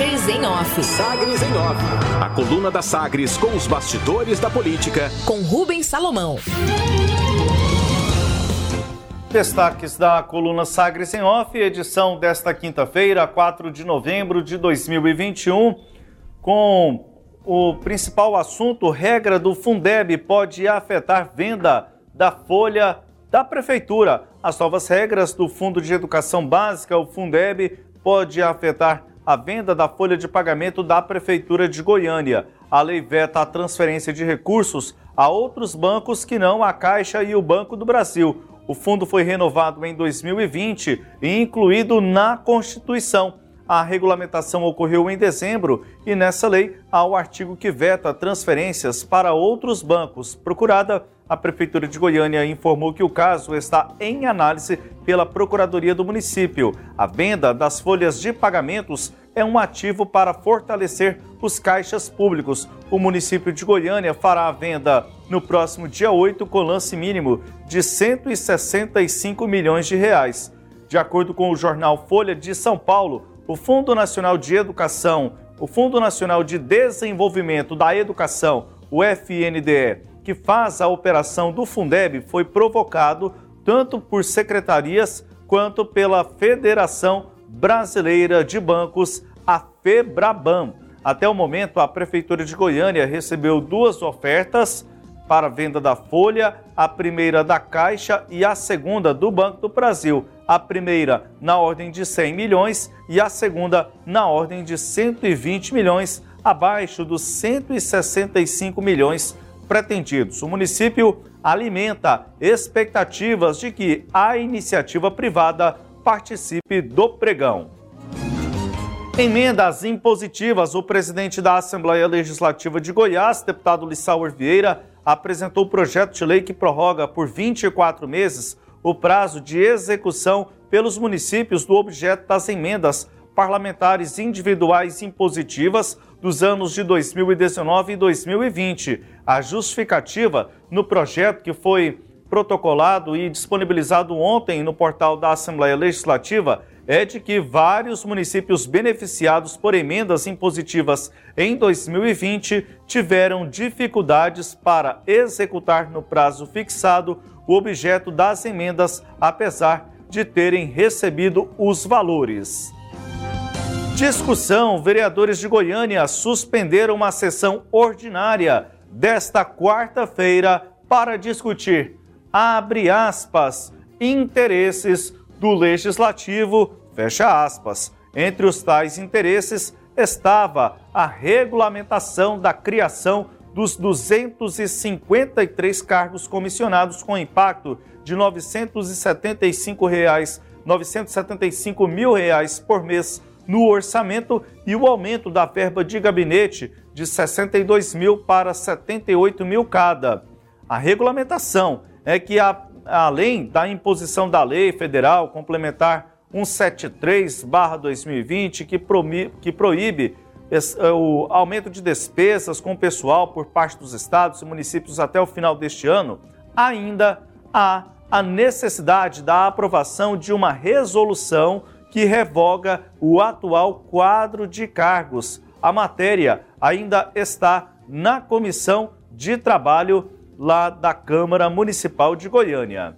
Sagres em Off. Sagres em Off. A coluna da Sagres com os bastidores da política. Com Rubens Salomão. Destaques da coluna Sagres em Off, edição desta quinta-feira, 4 de novembro de 2021, com o principal assunto: regra do Fundeb pode afetar venda da folha da prefeitura. As novas regras do Fundo de Educação Básica, o Fundeb, pode afetar a venda da folha de pagamento da prefeitura de Goiânia. A lei veta a transferência de recursos a outros bancos que não a Caixa e o Banco do Brasil. O fundo foi renovado em 2020 e incluído na Constituição. A regulamentação ocorreu em dezembro e nessa lei há o artigo que veta transferências para outros bancos. Procurada, a Prefeitura de Goiânia informou que o caso está em análise pela Procuradoria do município. A venda das folhas de pagamentos é um ativo para fortalecer os caixas públicos. O município de Goiânia fará a venda no próximo dia 8 com lance mínimo de 165 milhões de reais. De acordo com o jornal Folha de São Paulo, o Fundo Nacional de Educação, o Fundo Nacional de Desenvolvimento da Educação, o FNDE, que faz a operação do Fundeb, foi provocado tanto por secretarias quanto pela Federação Brasileira de Bancos, a FEBRABAN. Até o momento, a Prefeitura de Goiânia recebeu duas ofertas para venda da Folha, a primeira da Caixa e a segunda do Banco do Brasil. A primeira na ordem de 100 milhões e a segunda na ordem de 120 milhões, abaixo dos 165 milhões pretendidos. O município alimenta expectativas de que a iniciativa privada participe do pregão. Emendas impositivas. O presidente da Assembleia Legislativa de Goiás, deputado Lissauer Vieira, apresentou o projeto de lei que prorroga por 24 meses o prazo de execução pelos municípios do objeto das emendas parlamentares individuais impositivas dos anos de 2019 e 2020. A justificativa no projeto que foi protocolado e disponibilizado ontem no portal da Assembleia Legislativa é de que vários municípios beneficiados por emendas impositivas em 2020 tiveram dificuldades para executar no prazo fixado o objeto das emendas, apesar de terem recebido os valores. Discussão: vereadores de Goiânia suspenderam uma sessão ordinária desta quarta-feira para discutir, abre aspas, interesses do legislativo Fecha aspas. Entre os tais interesses estava a regulamentação da criação dos 253 cargos comissionados com impacto de 975 reais, 975 mil reais por mês no orçamento e o aumento da verba de gabinete de 62 mil para 78 mil cada. A regulamentação é que, a, além da imposição da lei federal complementar 173/2020 que, que proíbe eh, o aumento de despesas com pessoal por parte dos estados e municípios até o final deste ano, ainda há a necessidade da aprovação de uma resolução que revoga o atual quadro de cargos. A matéria ainda está na Comissão de Trabalho lá da Câmara Municipal de Goiânia.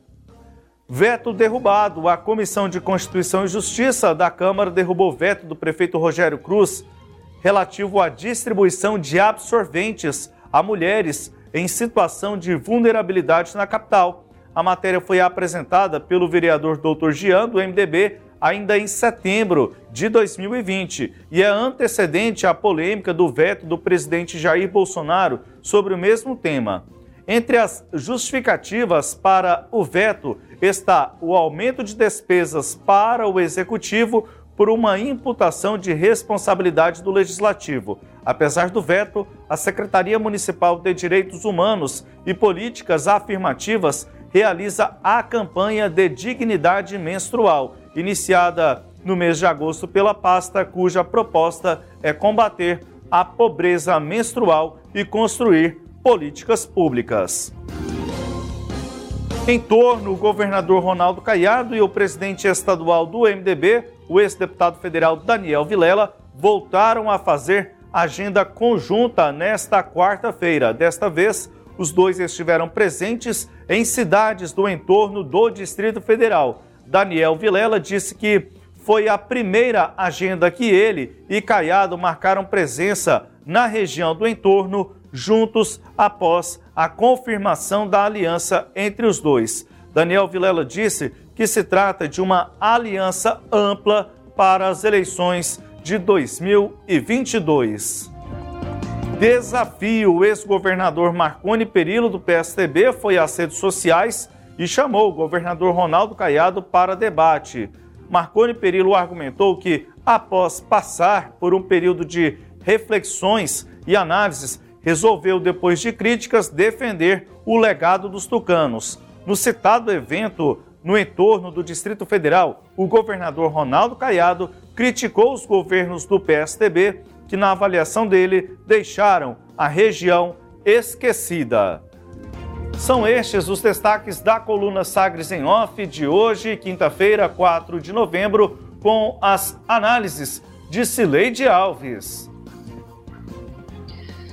Veto derrubado. A Comissão de Constituição e Justiça da Câmara derrubou o veto do prefeito Rogério Cruz relativo à distribuição de absorventes a mulheres em situação de vulnerabilidade na capital. A matéria foi apresentada pelo vereador Dr. Gian, do MDB, ainda em setembro de 2020 e é antecedente à polêmica do veto do presidente Jair Bolsonaro sobre o mesmo tema. Entre as justificativas para o veto está o aumento de despesas para o executivo por uma imputação de responsabilidade do legislativo. Apesar do veto, a Secretaria Municipal de Direitos Humanos e Políticas Afirmativas realiza a campanha de dignidade menstrual, iniciada no mês de agosto pela pasta, cuja proposta é combater a pobreza menstrual e construir políticas públicas. Em torno, o governador Ronaldo Caiado e o presidente estadual do MDB, o ex-deputado federal Daniel Vilela, voltaram a fazer agenda conjunta nesta quarta-feira. Desta vez, os dois estiveram presentes em cidades do entorno do Distrito Federal. Daniel Vilela disse que foi a primeira agenda que ele e Caiado marcaram presença na região do entorno, juntos após a confirmação da aliança entre os dois. Daniel Vilela disse que se trata de uma aliança ampla para as eleições de 2022. Desafio: o ex-governador Marconi Perillo, do PSTB, foi às redes sociais e chamou o governador Ronaldo Caiado para debate. Marconi Perillo argumentou que, após passar por um período de reflexões e análises, resolveu, depois de críticas, defender o legado dos tucanos. No citado evento, no entorno do Distrito Federal, o governador Ronaldo Caiado criticou os governos do PSDB que, na avaliação dele, deixaram a região esquecida. São estes os destaques da coluna Sagres em Off de hoje, quinta-feira, 4 de novembro, com as análises de Cileide Alves.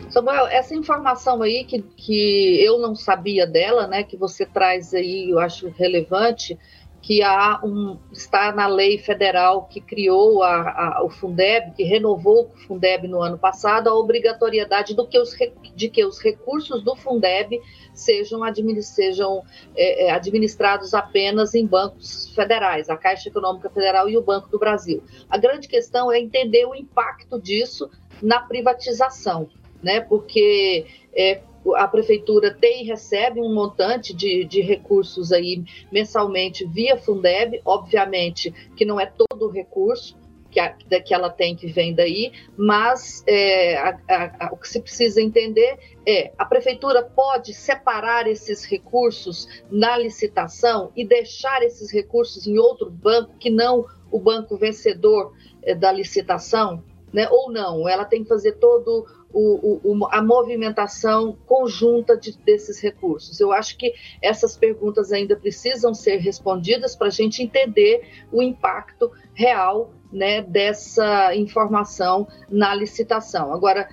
Samuel, essa informação aí que, que eu não sabia dela, né, que você traz aí, eu acho relevante, que há um, está na lei federal que criou a, a, o Fundeb, que renovou o Fundeb no ano passado, a obrigatoriedade do que os, de que os recursos do Fundeb sejam, sejam é, é, administrados apenas em bancos federais, a Caixa Econômica Federal e o Banco do Brasil. A grande questão é entender o impacto disso na privatização, né? Porque é, a prefeitura tem e recebe um montante de, de recursos aí mensalmente via Fundeb, obviamente que não é todo o recurso que, a, que ela tem que vem daí, mas é, a, a, o que se precisa entender é a prefeitura pode separar esses recursos na licitação e deixar esses recursos em outro banco que não o banco vencedor é, da licitação, né? Ou não? Ela tem que fazer todo o, o, a movimentação conjunta de, desses recursos? Eu acho que essas perguntas ainda precisam ser respondidas para a gente entender o impacto real né, dessa informação na licitação. Agora,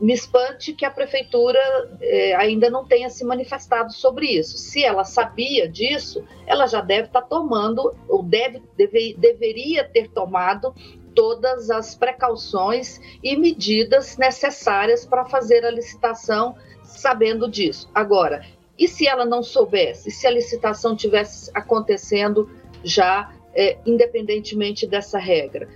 me espante que a prefeitura eh, ainda não tenha se manifestado sobre isso. Se ela sabia disso, ela já deve estar tomando, ou deve, deve, deveria ter tomado todas as precauções e medidas necessárias para fazer a licitação sabendo disso. Agora, e se ela não soubesse? Se a licitação tivesse acontecendo já é, independentemente dessa regra?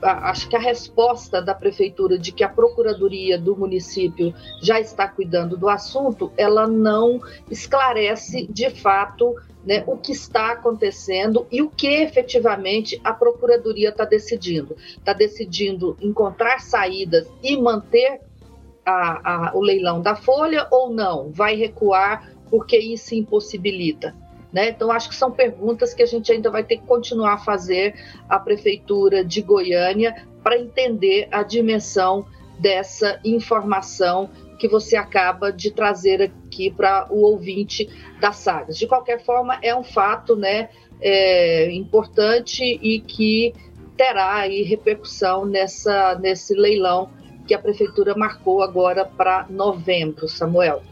acho que a resposta da prefeitura de que a procuradoria do município já está cuidando do assunto, ela não esclarece de fato né, o que está acontecendo e o que efetivamente a Procuradoria está decidindo. Está decidindo encontrar saídas e manter a, a, o leilão da Folha ou não? Vai recuar porque isso impossibilita? Né? Então, acho que são perguntas que a gente ainda vai ter que continuar a fazer à Prefeitura de Goiânia para entender a dimensão dessa informação que você acaba de trazer aqui para o ouvinte das sagas. De qualquer forma, é um fato né, é, importante e que terá aí repercussão nessa, nesse leilão que a prefeitura marcou agora para novembro, Samuel.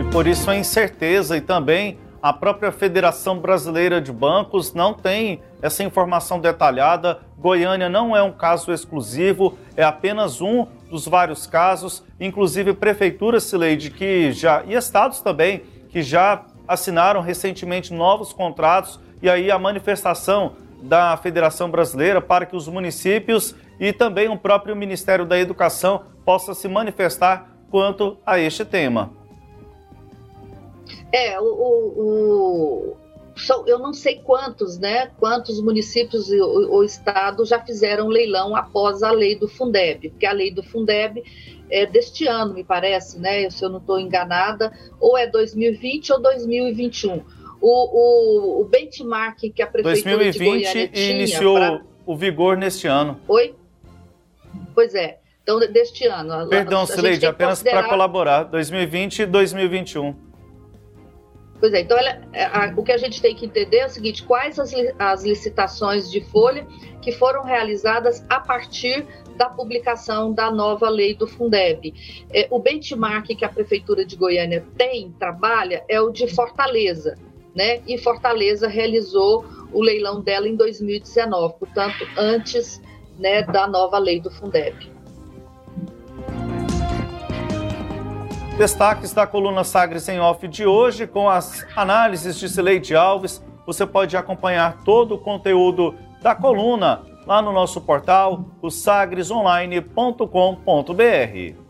E por isso a incerteza e também a própria Federação Brasileira de Bancos não tem essa informação detalhada. Goiânia não é um caso exclusivo, é apenas um dos vários casos, inclusive prefeituras, Sileide, que já e estados também que já assinaram recentemente novos contratos e aí a manifestação da Federação Brasileira para que os municípios e também o próprio Ministério da Educação possa se manifestar quanto a este tema. É, o, o, eu não sei quantos, né? Quantos municípios ou estado já fizeram leilão após a lei do Fundeb, porque a lei do Fundeb é deste ano, me parece, né? Se eu não estou enganada, ou é 2020 ou 2021. O, o, o benchmark que a prefeitura 2020 de tinha iniciou pra... o vigor neste ano. Oi? Pois é. Então, deste ano. Perdão, Sileide, apenas considerar... para colaborar. 2020 e 2021. Pois é, então ela, é, a, o que a gente tem que entender é o seguinte: quais as, as licitações de folha que foram realizadas a partir da publicação da nova lei do Fundeb. É, o benchmark que a Prefeitura de Goiânia tem, trabalha, é o de Fortaleza, né? E Fortaleza realizou o leilão dela em 2019, portanto, antes né, da nova lei do Fundeb. Destaques da coluna Sagres em Off de hoje, com as análises de Sileide Alves. Você pode acompanhar todo o conteúdo da coluna lá no nosso portal, o sagresonline.com.br.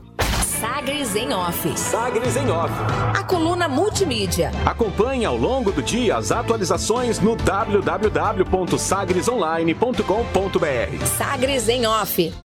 Sagres em Off. Sagres em Off. A coluna multimídia. Acompanhe ao longo do dia as atualizações no www.sagresonline.com.br. Sagres em Off.